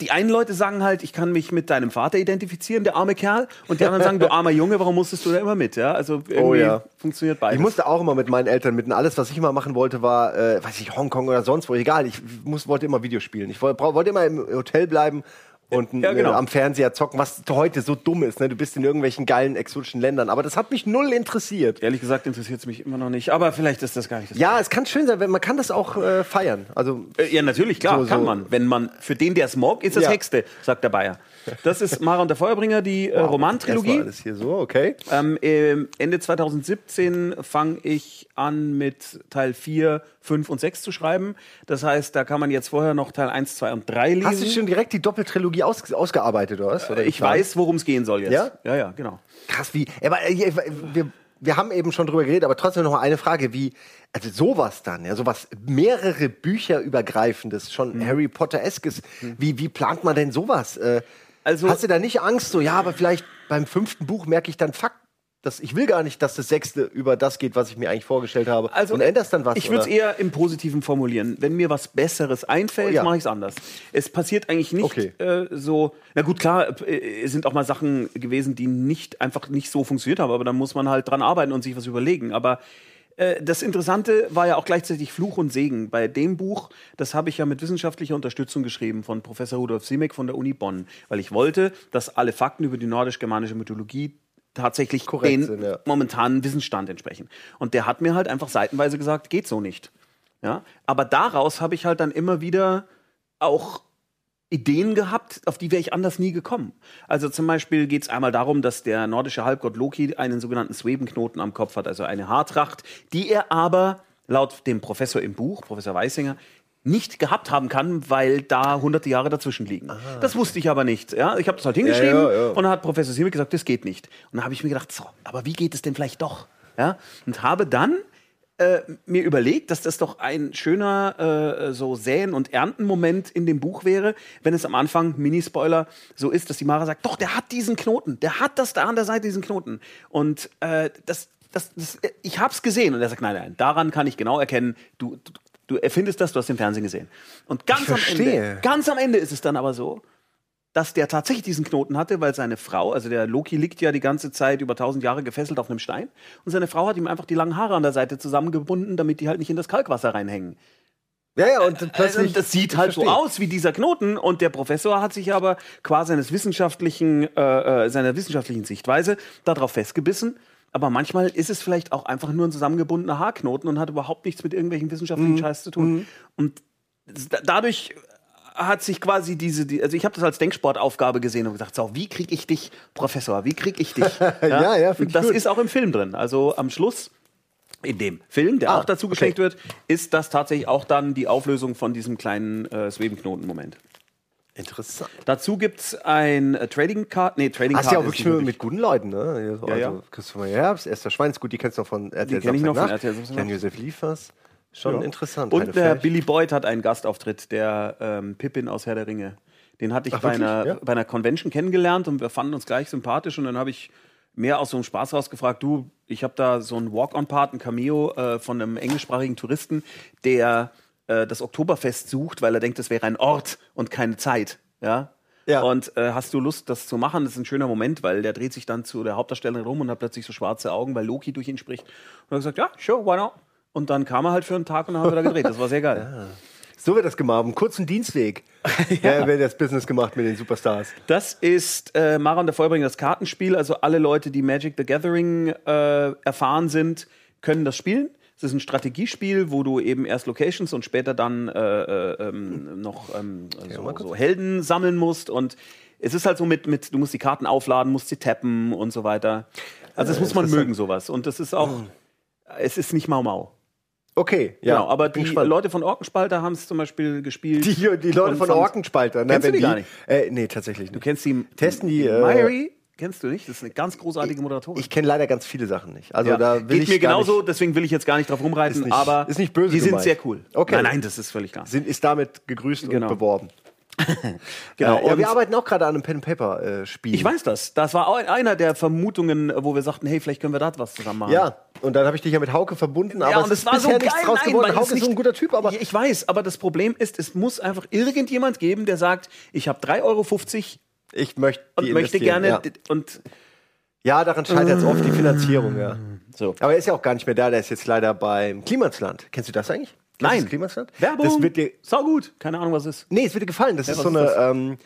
die einen Leute sagen halt, ich kann mich mit deinem Vater identifizieren, der arme Kerl. Und die anderen sagen, du armer Junge, warum musstest du da immer mit? Ja, also irgendwie Oh ja. funktioniert beides. Ich musste auch immer mit meinen Eltern mit. Und alles, was ich immer machen wollte, war, äh, weiß ich, Hongkong oder sonst wo. Egal, ich muss, wollte immer Videospielen. Ich wollte immer im Hotel bleiben und Ja, genau. äh, am Fernseher zocken, was heute so dumm ist. Ne? Du bist in irgendwelchen geilen exotischen Ländern. Aber das hat mich null interessiert. Ehrlich gesagt interessiert es mich immer noch nicht. Aber vielleicht ist das gar nicht das Ja, es kann schön sein, wenn man kann das auch äh, feiern. Also Äh, Ja, natürlich, klar, So, kann so. man. Wenn man, für den, der es mag, ist das Ja. Hexte, sagt der Bayer. Das ist Mara und der Feuerbringer, die äh, das war Romantrilogie. alles hier so, okay. Ähm, ähm, Ende 2017 fange ich an mit Teil 4, 5 und 6 zu schreiben. Das heißt, da kann man jetzt vorher noch Teil 1, 2 und 3 lesen. Hast du schon direkt die Doppeltrilogie aus, ausgearbeitet, oder was? Oder ich weiß, worum es gehen soll jetzt. Ja? Ja, ja, genau. Krass, wie. Aber äh, wir, wir haben eben schon drüber geredet, aber trotzdem noch mal eine Frage, wie. Also sowas dann, ja, sowas mehrere Bücher übergreifendes, schon Mhm. Harry Potter-eskes. Wie, wie plant man denn sowas? Äh, Also- hast du da nicht Angst, so, ja, aber vielleicht beim fünften Buch merke ich dann, fuck, das, ich will gar nicht, dass das sechste über das geht, was ich mir eigentlich vorgestellt habe. Also, und änderst dann was. Ich würde es eher im Positiven formulieren. Wenn mir was Besseres einfällt, Ja. mache ich es anders. Es passiert eigentlich nicht Okay. äh, so. Na gut, klar, äh, es sind auch mal Sachen gewesen, die nicht einfach nicht so funktioniert haben, aber dann muss man halt dran arbeiten und sich was überlegen. Aber äh, das Interessante war ja auch gleichzeitig Fluch und Segen. Bei dem Buch, das habe ich ja mit wissenschaftlicher Unterstützung geschrieben von Professor Rudolf Simek von der Uni Bonn, weil ich wollte, dass alle Fakten über die nordisch-germanische Mythologie tatsächlich Korrekt den sind, ja. momentanen Wissensstand entsprechen. Und der hat mir halt einfach seitenweise gesagt, geht so nicht. Ja? Aber daraus habe ich halt dann immer wieder auch Ideen gehabt, auf die wäre ich anders nie gekommen. Also zum Beispiel geht es einmal darum, dass der nordische Halbgott Loki einen sogenannten Swebenknoten am Kopf hat, also eine Haartracht, die er aber laut dem Professor im Buch, Professor Weisinger, nicht gehabt haben kann, weil da hunderte Jahre dazwischen liegen. Das wusste ich aber nicht. Ja? Ich habe das halt hingeschrieben Ja, ja, ja. und dann hat Professor Simek gesagt, das geht nicht. Und dann habe ich mir gedacht, so, aber wie geht es denn vielleicht doch? Ja? Und habe dann äh, mir überlegt, dass das doch ein schöner äh, so Säen- und Ernten-Moment in dem Buch wäre, wenn es am Anfang, Mini-Spoiler, so ist, dass die Mara sagt, doch, der hat diesen Knoten, der hat das da an der Seite, diesen Knoten. Und äh, das, das, das, ich hab's gesehen. Und er sagt, nein, nein, daran kann ich genau erkennen, du, du, du erfindest das, du hast den Fernsehen gesehen. Und ganz am. Ende, ganz am Ende ist es dann aber so, dass der tatsächlich diesen Knoten hatte, weil seine Frau, also der Loki liegt ja die ganze Zeit über tausend Jahre gefesselt auf einem Stein und seine Frau hat ihm einfach die langen Haare an der Seite zusammengebunden, damit die halt nicht in das Kalkwasser reinhängen. Ja, ja, und Also plötzlich. das sieht halt so verstehe. aus wie dieser Knoten und der Professor hat sich aber qua seines wissenschaftlichen, äh, äh, seiner wissenschaftlichen Sichtweise darauf festgebissen. Aber manchmal ist es vielleicht auch einfach nur ein zusammengebundener Haarknoten und hat überhaupt nichts mit irgendwelchen Mhm. wissenschaftlichen Scheiß zu tun. Und da- dadurch hat sich quasi diese, die, also ich habe das als Denksportaufgabe gesehen und gesagt, so, wie kriege ich dich, Professor, wie kriege ich dich? Ja, ja, ich das gut. ist auch im Film drin. Also am Schluss in dem Film, der Ah, auch dazu okay. geschenkt wird, ist das tatsächlich auch dann die Auflösung von diesem kleinen äh, Swebenknoten-Moment. Interessant. Dazu gibt's ein äh, Trading Card, nee, Trading Hast Card ja auch wirklich mit, mit guten Leuten, ne? Also Ja, ja. Christopher Herbst, Esther Schweinsgut, die kennst du noch von RTL kenn ich noch von. RTL. Jan-Josef Liefers. Schon Ja. interessant. Und der. Billy Boyd hat einen Gastauftritt, der ähm, Pippin aus Herr der Ringe. Den hatte ich Ach, bei, wirklich? einer, Ja. bei einer Convention kennengelernt und wir fanden uns gleich sympathisch und dann habe ich mehr aus so einem Spaß rausgefragt, du, ich habe da so einen Walk-on-Part, ein Cameo äh, von einem englischsprachigen Touristen, der äh, das Oktoberfest sucht, weil er denkt, es wäre ein Ort und keine Zeit. Ja. Ja. Und äh, hast du Lust, das zu machen? Das ist ein schöner Moment, weil der dreht sich dann zu der Hauptdarstellerin rum und hat plötzlich so schwarze Augen, weil Loki durch ihn spricht. Und er hat gesagt, ja, sure, why not? Und dann kam er halt für einen Tag und dann haben wir da gedreht. Das war sehr geil. So wird das gemacht. Kurzen Dienstweg. ja. Wer das Business gemacht mit den Superstars. Das ist äh, Mara und der Feuerbringer, das Kartenspiel. Also alle Leute, die Magic the Gathering äh, erfahren sind, können das spielen. Es ist ein Strategiespiel, wo du eben erst Locations und später dann äh, äh, ähm, noch ähm, so, so Helden sammeln musst. Und es ist halt so mit, mit, du musst die Karten aufladen, musst sie tappen und so weiter. Also das muss man mögen, sowas. Und das ist auch, es ist nicht Mau Mau. Okay, ja. Genau, aber die gespannt. Leute von Orkenspalter haben es zum Beispiel gespielt. Die, die Leute von Orkenspalter. Ne, Kennst du die gar nicht? Äh, nee, tatsächlich Du nicht. kennst die Testen die, äh, kennst du nicht? Das ist eine ganz großartige Moderatorin. Ich kenne leider ganz viele Sachen nicht. Also ja. da will Geht ich mir genauso, Nicht, deswegen will ich jetzt gar nicht drauf rumreiten, Ist nicht- aber ist nicht böse die sind gemeint. sehr cool. Okay. Nein, nein, das ist völlig klar. sind, ist damit gegrüßt Genau. und beworben. Genau. Äh, ja, wir arbeiten auch gerade an einem Pen and Paper äh. Ich weiß das. Das war auch einer der Vermutungen, wo wir sagten, hey, vielleicht können wir da was zusammen machen. Ja, und dann habe ich dich ja mit Hauke verbunden, aber ja, es und es ist war so geil. nichts draus Nein, geworden. Hauke es ist so ein guter Typ, aber ich weiß, aber das Problem ist, es muss einfach irgendjemand geben, der sagt, ich habe 3,50 Euro ich möchte und möchte gerne Ja, und ja daran scheitert es oft die Finanzierung, ja. so. Aber er ist ja auch gar nicht mehr da, der ist jetzt leider beim Klimasland. Kennst du das eigentlich? Kennst Nein. Das Klimasland? Werbung. Das wird dir, Sau gut. Keine Ahnung, was es ist. nee, es wird dir gefallen. Das ist was so ist eine, ähm,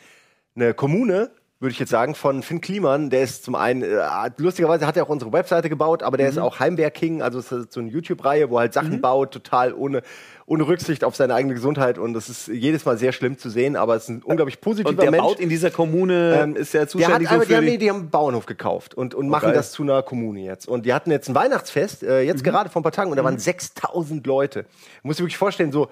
eine Kommune, würde ich jetzt sagen, von Finn Kliman. Der ist zum einen, äh, lustigerweise hat er auch unsere Webseite gebaut, aber der ist Mhm. auch Heimwehr-King, also es ist so eine YouTube-Reihe, wo er halt Sachen baut, total ohne, ohne Rücksicht auf seine eigene Gesundheit. Und das ist jedes Mal sehr schlimm zu sehen, aber es ist ein unglaublich positiver Und der Mensch. baut in dieser Kommune, Ähm, ist ja der hat zuständig aber, so die, haben, nee, die, haben einen Bauernhof gekauft und, und machen geil. das zu einer Kommune jetzt. Und die hatten jetzt ein Weihnachtsfest, äh, jetzt Mhm. gerade vor ein paar Tagen, und da waren 6000 Leute. Muss ich wirklich vorstellen, so,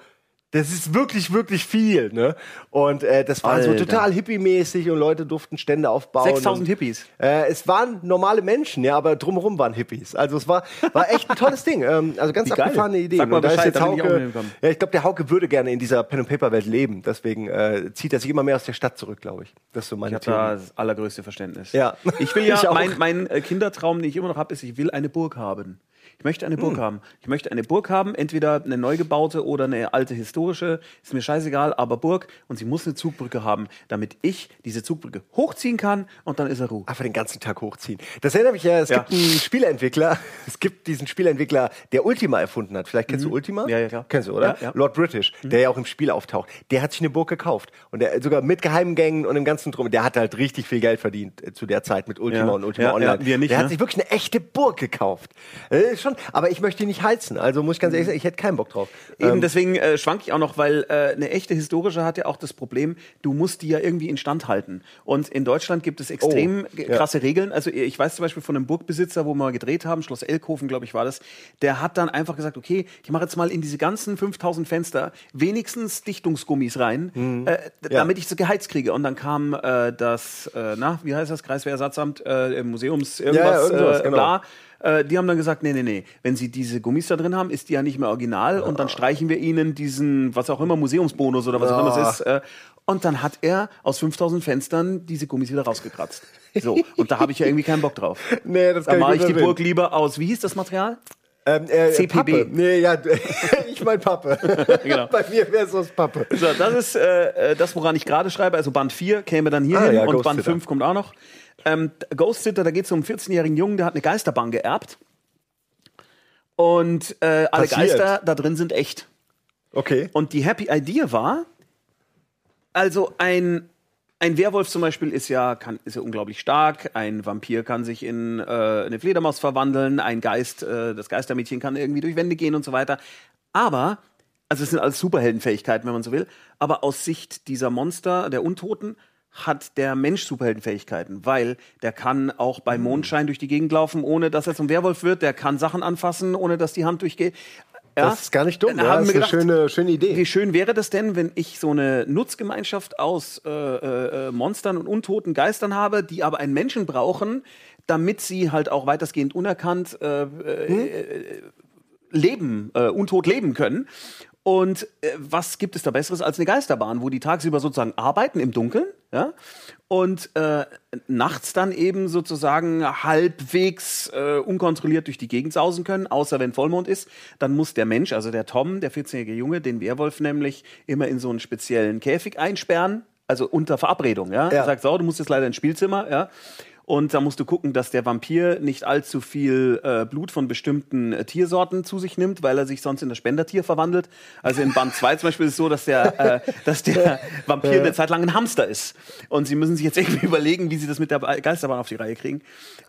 das ist wirklich, wirklich viel, ne? Und äh, das war so Alter. total hippie-mäßig und Leute durften Stände aufbauen. 6000 und, Hippies. Äh, es waren normale Menschen, ja, aber drumherum waren Hippies. Also es war, war echt ein tolles Ding. Ähm, also ganz Wie geil. abgefahrene Idee. Sag mal Und da ist Bescheid, jetzt ich auch Hauke, hingekommen. ja, ich glaube, der Hauke würde gerne in dieser Pen-and-Paper-Welt leben. Deswegen äh, zieht er sich immer mehr aus der Stadt zurück, glaube ich. Das ist so meine Ich habe da Theorie. das allergrößte Verständnis. Ja. Ich will ja, Ich mein, mein äh, Kindertraum, den ich immer noch habe, ist, ich will eine Burg haben. Ich möchte eine Hm. Burg haben. Ich möchte eine Burg haben, entweder eine neu gebaute oder eine alte historische. Ist mir scheißegal, aber Burg. Und sie muss eine Zugbrücke haben, damit ich diese Zugbrücke hochziehen kann und dann ist er Ruhe. Einfach den ganzen Tag hochziehen. Das erinnert mich ja, es Ja. gibt einen Spieleentwickler, es gibt diesen Spieleentwickler, der Ultima erfunden hat. Vielleicht kennst du Ultima? Mhm. Ja, ja, klar. Kennst du, oder? Ja, Mhm. ja. Lord British, der ja auch im Spiel auftaucht. Der hat sich eine Burg gekauft. Und der sogar mit Geheimgängen und dem ganzen Drum. Der hat halt richtig viel Geld verdient äh, zu der Zeit mit Ultima und Ultima Online. ja, wir nicht, der hat ne? sich wirklich eine echte Burg gekauft. Äh, schon, aber ich möchte ihn nicht heizen. Also muss ich ganz ehrlich sagen, ich hätte keinen Bock drauf. Eben Ähm, deswegen äh, schwank ich auch noch, weil äh, eine echte historische hat ja auch das Problem, du musst die ja irgendwie instand halten. Und in Deutschland gibt es extrem Oh, g- ja. krasse Regeln. Also ich weiß zum Beispiel von einem Burgbesitzer, wo wir mal gedreht haben, Schloss Elkhofen, glaube ich, war das, der hat dann einfach gesagt, okay, ich mache jetzt mal in diese ganzen 5000 Fenster wenigstens Dichtungsgummis rein, Mhm. äh, d- damit ich so geheizt kriege. Und dann kam äh, das, äh, na, wie heißt das, Kreiswehrersatzamt, äh, Museums, irgendwas, irgend sowas, äh, genau. bla. Äh, die haben dann gesagt, nee, nee, nee, wenn sie diese Gummis da drin haben, ist die ja nicht mehr original und dann streichen wir ihnen diesen, was auch immer, Museumsbonus oder was auch immer es ist. Äh, und dann hat er aus 5000 Fenstern diese Gummis wieder rausgekratzt. So, und da habe ich ja irgendwie keinen Bock drauf. Nee, das Da kann ich mache ich gut die. Burg lieber aus, wie hieß das Material? Ähm, äh, CPB. Pappe. Nee, ja, ich mein Pappe. Genau. Bei mir wäre es aus Pappe. So, das ist äh, äh, das, woran ich gerade schreibe. Also Band 4 käme dann hier Ah, hin ja, und Ghost Band Sitter. 5 kommt auch noch. Ähm, Ghost Sitter, da geht es um einen 14-jährigen Jungen, der hat eine Geisterbahn geerbt. Und äh, alle. Geister da drin sind echt. Okay. Und die Happy Idea war, also ein, ein Werwolf zum Beispiel ist ja, kann, ist ja unglaublich stark, ein Vampir kann sich in äh, eine Fledermaus verwandeln, ein Geist, äh, das Geistermädchen kann irgendwie durch Wände gehen und so weiter. Aber, also es sind alles Superheldenfähigkeiten, wenn man so will, aber aus Sicht dieser Monster, der Untoten, hat der Mensch Superheldenfähigkeiten, weil der kann auch bei Mondschein durch die Gegend laufen, ohne dass er zum Werwolf wird, der kann Sachen anfassen, ohne dass die Hand durchgeht. Ja, Das ist gar nicht dumm. da Ja, haben das wir ist eine gedacht, schöne, schöne Idee. wie schön wäre das denn, wenn ich so eine Nutzgemeinschaft aus äh, äh, Monstern und untoten Geistern habe, die aber einen Menschen brauchen, damit sie halt auch weitestgehend unerkannt äh, äh, leben, äh, untot leben können. Und äh, was gibt es da Besseres als eine Geisterbahn, wo die tagsüber sozusagen arbeiten im Dunkeln, ja, und äh, nachts dann eben sozusagen halbwegs äh, unkontrolliert durch die Gegend sausen können, außer wenn Vollmond ist. Dann muss der Mensch, also der Tom, der 14-jährige Junge, den Werwolf nämlich immer in so einen speziellen Käfig einsperren, also unter Verabredung, ja. Ja. Er sagt, so, du musst jetzt leider ins Spielzimmer, ja. Und da musst du gucken, dass der Vampir nicht allzu viel äh, Blut von bestimmten äh, Tiersorten zu sich nimmt, weil er sich sonst in das Spendertier verwandelt. Also in Band 2 zum Beispiel ist es so, dass der, äh, dass der Vampir eine Zeit lang ein Hamster ist. Und sie müssen sich jetzt irgendwie überlegen, wie sie das mit der Geisterbahn auf die Reihe kriegen.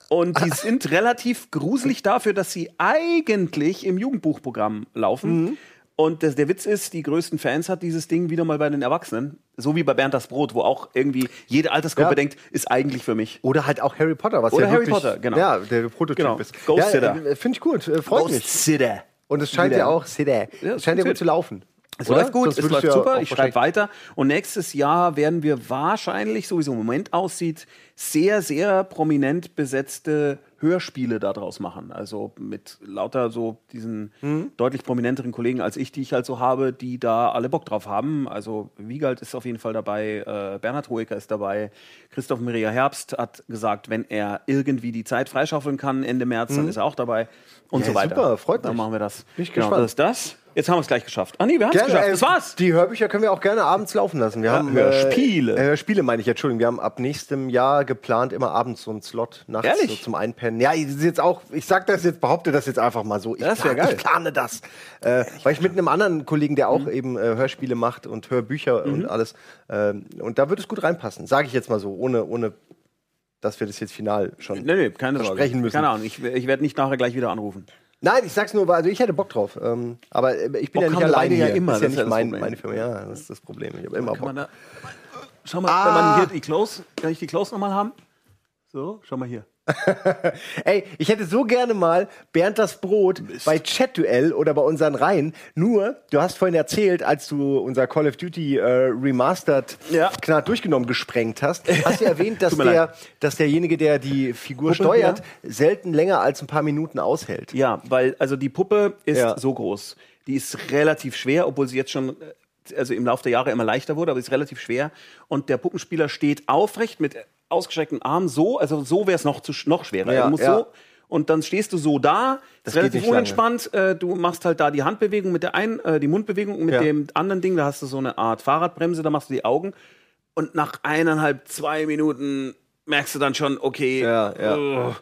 Und die sind relativ gruselig dafür, dass sie eigentlich im Jugendbuchprogramm laufen. Und das, der Witz ist, die größten Fans hat dieses Ding wieder mal bei den Erwachsenen. So wie bei Bernd das Brot, wo auch irgendwie jede Altersgruppe Ja. denkt, ist eigentlich für mich. Oder halt auch Harry Potter, was Oder ja Harry wirklich, Potter, genau. Ja, der Prototyp Genau. ist. Ghost ja, Sitter. äh, Finde ich gut, äh, freut mich. Sitter. Und es scheint Wieder. ja auch, Sitter, Ja, es scheint ja gut zu laufen. Es Oder? läuft gut, Sonst es läuft super, ich schreibe weiter. Und nächstes Jahr werden wir wahrscheinlich, so wie es im Moment aussieht, sehr, sehr prominent besetzte Hörspiele daraus machen. Also mit lauter so diesen Mhm. deutlich prominenteren Kollegen als ich, die ich halt so habe, die da alle Bock drauf haben. Also Wiegald ist auf jeden Fall dabei, äh, Bernhard Hoeker ist dabei, Christoph Maria Herbst hat gesagt, wenn er irgendwie die Zeit freischaufeln kann Ende März, dann ist er auch dabei und Mhm. Ja, so weiter. super, freut Dann mich. machen wir das. Bin ich genau, gespannt. das ist das. Jetzt haben wir es gleich geschafft. Ah nee, wir haben es geschafft. Das war's. Die Hörbücher können wir auch gerne abends laufen lassen. Wir haben Hörspiele. Äh, Hörspiele meine ich, Entschuldigung. Wir haben ab nächstem Jahr geplant, immer abends so einen Slot nachts Ehrlich? so zum Einpennen. Ja, ist jetzt auch, ich sag das jetzt, behaupte das jetzt einfach mal so. Ich, Das wär plan- geil. ich plane das. Äh, weil ich mit einem anderen Kollegen, der auch Mhm. eben äh, Hörspiele macht und Hörbücher und alles. ähm, und da wird es gut reinpassen, sage ich jetzt mal so, ohne, ohne dass wir das jetzt final schon. Nee, nee, keine Sorge. Versprechen müssen. Keine Ahnung, ich, ich werde nicht nachher gleich wieder anrufen. Nein, ich sag's nur, also ich hätte Bock drauf. Ähm, aber äh, ich bin Bock ja nicht alleine ja immer, Das ist ja nicht mein, Problem. meine Firma. Ja, das ist das Problem. Ich habe immer Bock. man da, schau mal, Ah. wenn man hier die Close, kann ich die Close nochmal haben? So, schau mal hier. Ey, ich hätte so gerne mal Bernd das Brot bei Chat-Duell oder bei unseren Reihen. Nur, du hast vorhin erzählt, als du unser Call of Duty äh, Remastered Ja. knall durchgenommen gesprengt hast, hast du erwähnt, dass, der, dass derjenige, der die Figur Puppe, steuert, ja. selten länger als ein paar Minuten aushält. Ja, weil, also die Puppe ist Ja. so groß. Die ist relativ schwer, obwohl sie jetzt schon, äh, also im Laufe der Jahre immer leichter wurde, aber sie ist relativ schwer. Und der Puppenspieler steht aufrecht mit ausgestreckten Armen so, also so wäre es noch, zu, noch schwerer. Ja, du musst ja. so, und dann stehst du so da, Das ist relativ nicht lange. unentspannt. Äh, du machst halt da die Handbewegung mit der einen, äh, die Mundbewegung mit Ja. dem anderen Ding, da hast du so eine Art Fahrradbremse, da machst du die Augen. Und nach eineinhalb, zwei Minuten merkst du dann schon, okay, Ja, ja. ugh.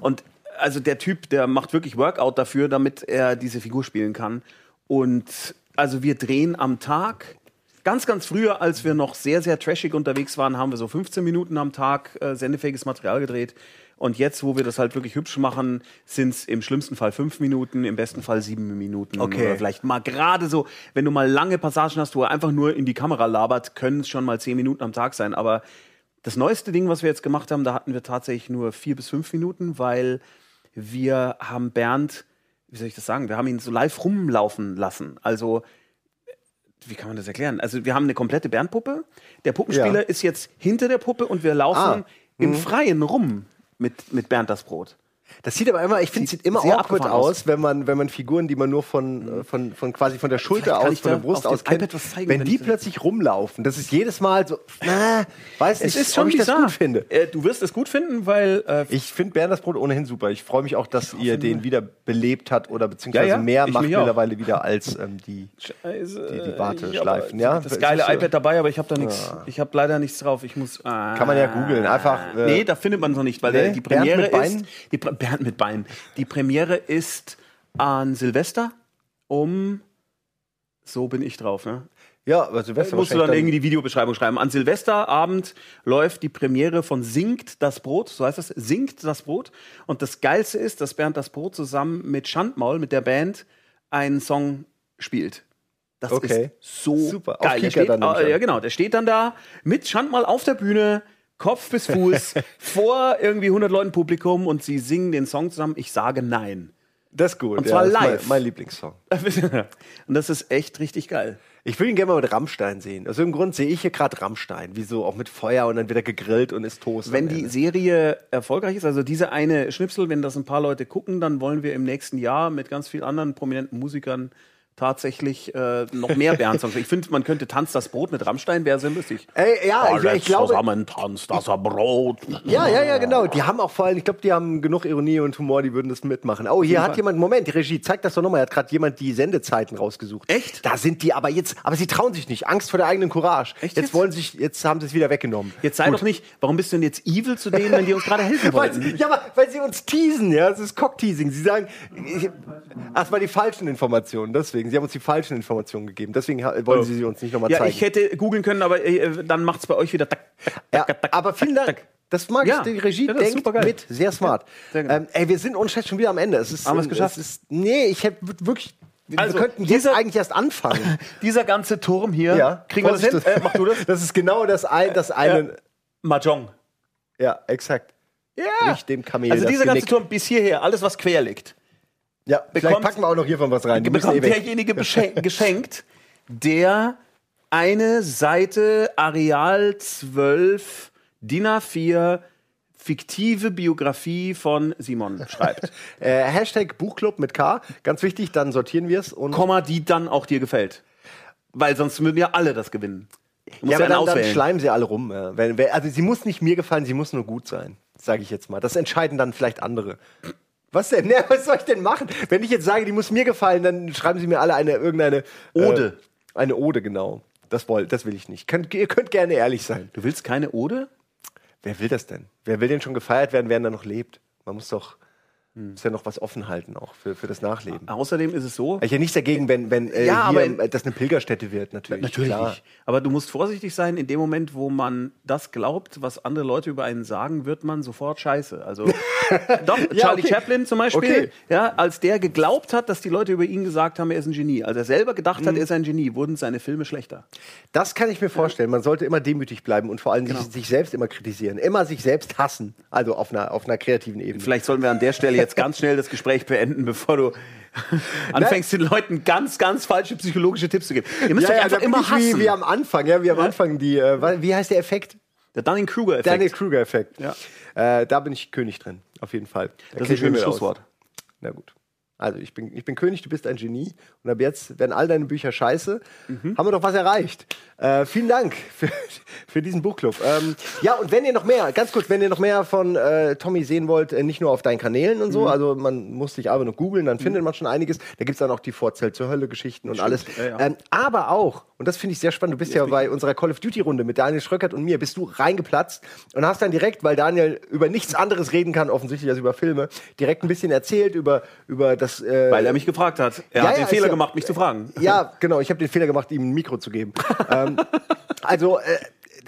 und also der Typ, der macht wirklich Workout dafür, damit er diese Figur spielen kann. Und also wir drehen am Tag. Ganz, ganz früher, als wir noch sehr, sehr trashig unterwegs waren, haben wir so 15 Minuten am Tag äh, sendefähiges Material gedreht. Und jetzt, wo wir das halt wirklich hübsch machen, sind es im schlimmsten Fall fünf Minuten, im besten Fall sieben Minuten. Okay. Oder vielleicht mal gerade so, wenn du mal lange Passagen hast, wo er einfach nur in die Kamera labert, können es schon mal zehn Minuten am Tag sein. Aber das neueste Ding, was wir jetzt gemacht haben, da hatten wir tatsächlich nur vier bis fünf Minuten, weil wir haben Bernd, wie soll ich das sagen, wir haben ihn so live rumlaufen lassen. Also, wie kann man das erklären? Also, wir haben eine komplette Bernd-Puppe. Der Puppenspieler Ja. ist jetzt hinter der Puppe und wir laufen Ah. im Freien rum mit, mit Bernd das Brot. Das sieht aber immer, ich finde, Sieht sieht immer awkward abgefahren aus, wenn man, wenn man Figuren, die man nur von, äh, von, von quasi von der Schulter aus, ich von der Brust auf aus dem kennt, iPad was zeigen, wenn wenn die ich plötzlich rumlaufen. Das ist jedes Mal so, äh, weiß nicht, Es ist schon ob ich bizarr. das gut finde. Äh, du wirst es gut finden, weil äh, Ich finde Bernd das Brot ohnehin super. Ich freue mich auch, dass ihr den wieder belebt habt oder beziehungsweise Ja, ja, mehr ich macht mittlerweile wieder als ähm, die. Scheiße, die- die ich Warteschleifen, hab ja? Das geile so. iPad dabei, aber ich habe da nichts. Ich habe leider nichts drauf. Ich muss. Kann Kann man ja googeln. Einfach, äh, nee, da findet man es noch nicht, weil nee, die Premiere ist. Die, Bernd mit Beinen. Die Premiere ist an Silvester um. So bin ich drauf, ne? Ja, aber Silvester musst du dann wahrscheinlich irgendwie die Videobeschreibung schreiben. An Silvesterabend läuft die Premiere von Singt das Brot, so heißt das, Singt das Brot. Und das Geilste ist, dass Bernd das Brot zusammen mit Schandmaul, mit der Band, einen Song spielt. Das Okay. ist so Super. Auf geil. Der Kika steht, dann, äh, ja, genau, der steht dann da mit Schandmaul auf der Bühne, Kopf bis Fuß, vor irgendwie 100 Leuten Publikum und sie singen den Song zusammen. Ich sage nein. Das ist gut. Und zwar das ist live. Mein, mein Lieblingssong. und das ist echt richtig geil. Ich würde ihn gerne mal mit Rammstein sehen. Aus irgendeinem Grund sehe ich hier gerade Rammstein. Wieso auch mit Feuer und dann wird er gegrillt und ist Toast. Wenn die. Serie erfolgreich ist, also diese eine Schnipsel, wenn das ein paar Leute gucken, dann wollen wir im nächsten Jahr mit ganz vielen anderen prominenten Musikern tatsächlich äh, noch mehr Bernd-Songs. Ich finde, man könnte Tanz das Brot mit Rammstein, wäre sehr lustig. Ey, ja, ich, ich glaube. zusammen tanzt das Brot. Ja, ja, ja, genau. Die haben auch vor allem, ich glaube, die haben genug Ironie und Humor, die würden das mitmachen. Oh, hier hat jemand, Moment, die Regie, zeig das doch nochmal. Hat gerade jemand die Sendezeiten rausgesucht. Echt? Da sind die aber jetzt, aber sie trauen sich nicht. Angst vor der eigenen Courage. Echt jetzt jetzt? wollen sich, jetzt haben sie es wieder weggenommen. Jetzt sei doch nicht, warum bist du denn jetzt evil zu denen, wenn die uns gerade helfen Weil, wollten? ja, aber weil sie uns teasen, ja, das ist Cockteasing. Sie sagen, ich, ach, es war die falschen Informationen, deswegen. Sie haben uns die falschen Informationen gegeben. Deswegen wollen sie sie uns nicht nochmal Ja, zeigen. ich hätte googeln können, aber äh, dann macht's bei euch wieder tak, tak, Ja, tak, aber vielen Dank. Das mag Ja. ich, die Regie Ja, das denkt mit, sehr smart. Sehr ähm, ey, wir sind uns schon wieder am Ende. Es ist, Haben wir's ähm, geschafft? Es ist, nee, ich hätte wirklich, wir Also, könnten jetzt dieser- eigentlich erst anfangen. Dieser ganze Turm hier, kriegen wir das hin? Vorsicht, Äh, mach du das? Das ist genau das, ein, das eine, Mahjong. ja, exakt. Ja. Nicht dem Kamel Also das dieser ganze. Turm bis hierher, alles was quer liegt, Ja, vielleicht packen wir auch noch hiervon was rein. Die bekommt eh derjenige geschenkt, der eine Seite Areal 12 DIN A4 fiktive Biografie von Simon schreibt. Äh, Hashtag Buchclub mit K, ganz wichtig, dann sortieren wir es und Komma, die dann auch dir gefällt. Weil sonst würden ja alle das gewinnen. Ja, aber dann, dann schleimen sie alle rum. Wenn, also sie muss nicht mir gefallen, sie muss nur gut sein, sage ich jetzt mal. Das entscheiden dann vielleicht andere. Was denn? Ne, was soll ich denn machen? Wenn ich jetzt sage, die muss mir gefallen, dann schreiben sie mir alle eine irgendeine Ode. Äh, eine Ode, genau. Das, woll, das will ich nicht. Könnt, ihr könnt gerne ehrlich sein. Du willst keine Ode? Wer will das denn? Wer will denn schon gefeiert werden, während er noch lebt? Man muss doch. Muss ja noch was offen halten auch für, für das Nachleben. Außerdem ist es so. Ich ja nichts dagegen, wenn, wenn äh, Ja, hier, aber- äh, das eine Pilgerstätte wird, natürlich. Natürlich klar. Aber du musst vorsichtig sein, in dem Moment, wo man das glaubt, was andere Leute über einen sagen, wird man sofort scheiße. Also doch, Charlie okay. Chaplin zum Beispiel, Okay. ja, als der geglaubt hat, dass die Leute über ihn gesagt haben, er ist ein Genie. Als er selber gedacht Mhm. hat, er ist ein Genie, wurden seine Filme schlechter. Das kann ich mir vorstellen. Man sollte immer demütig bleiben und vor allem Genau. sich, sich selbst immer kritisieren. Immer sich selbst hassen. Also auf einer, auf einer kreativen Ebene. Vielleicht sollten wir an der Stelle jetzt ganz schnell das Gespräch beenden, bevor du anfängst, den Leuten ganz, ganz falsche psychologische Tipps zu geben. Ihr müsst euch einfach da bin immer ich wie, hassen. wie am Anfang, ja, wie am Anfang die, äh, wie heißt der Effekt? Der Dunning-Kruger-Effekt. Daniel Kruger-Effekt. Ja. Äh, da bin ich König drin, auf jeden Fall. Da Das ist ein schönes mit aus. Schlusswort. Na gut. Also ich bin, ich bin König, du bist ein Genie. Und ab jetzt werden all deine Bücher scheiße. Mhm. Haben wir doch was erreicht. Äh, vielen Dank für, für diesen Buchclub. Ähm, ja, und wenn ihr noch mehr, ganz kurz, wenn ihr noch mehr von äh, Tommy sehen wollt, äh, nicht nur auf deinen Kanälen und so, Mhm. also man muss dich aber noch googeln, dann findet man schon einiges. Da gibt's dann auch die Vorzelt zur Hölle-Geschichten und alles. Ja, ja. Ähm, aber auch, und das finde ich sehr spannend, du bist ja bei unserer Call of Duty-Runde mit Daniel Schröckert und mir, bist du reingeplatzt und hast dann direkt, weil Daniel über nichts anderes reden kann, offensichtlich als über Filme, direkt ein bisschen erzählt über, über das. Äh, Weil er mich gefragt hat. Er Ja, hat ja, den Fehler ja- gemacht, mich zu fragen. ja, genau, ich habe den Fehler gemacht, ihm ein Mikro zu geben. ähm, also, äh,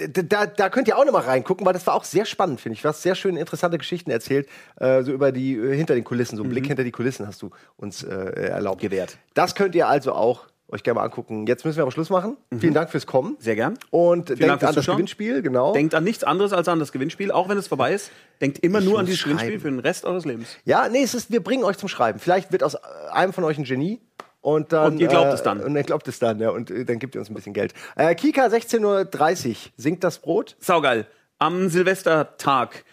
da, da könnt ihr auch noch mal reingucken, weil das war auch sehr spannend, finde ich. Du hast sehr schön interessante Geschichten erzählt, äh, so über die, äh, hinter den Kulissen, so einen Blick hinter die Kulissen hast du uns äh, erlaubt. Gewährt. Das könnt ihr also auch euch gerne mal angucken. Jetzt müssen wir aber Schluss machen. Vielen Dank fürs Kommen. Sehr gern. Und Dank denkt an das Zuschauen. Gewinnspiel, genau. Denkt an nichts anderes als an das Gewinnspiel, auch wenn es vorbei ist. Denkt immer Ich nur an dieses Gewinnspiel schreiben. für den Rest eures Lebens. Ja, nee, es ist, wir bringen euch zum Schreiben. Vielleicht wird aus einem von euch ein Genie. Und, dann, Und ihr glaubt äh, es dann. Und ihr glaubt es dann, ja. Und äh, dann gibt ihr uns ein bisschen Geld. Äh, Kika, 16.30 Uhr, singt das Brot. Saugeil. Am Silvestertag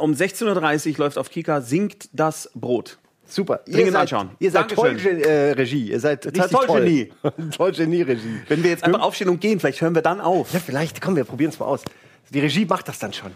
um 16.30 Uhr läuft auf Kika Singt das Brot. Super. Ihr Dringend seid, anschauen. Ihr seid Dankeschön. toll, äh, Regie. Ihr seid richtig toll, toll. Genie. toll, Genie-Regie. Wenn wir jetzt einfach aufstehen und gehen, vielleicht hören wir dann auf. Ja, vielleicht, komm, wir probieren es mal aus. Die Regie macht das dann schon.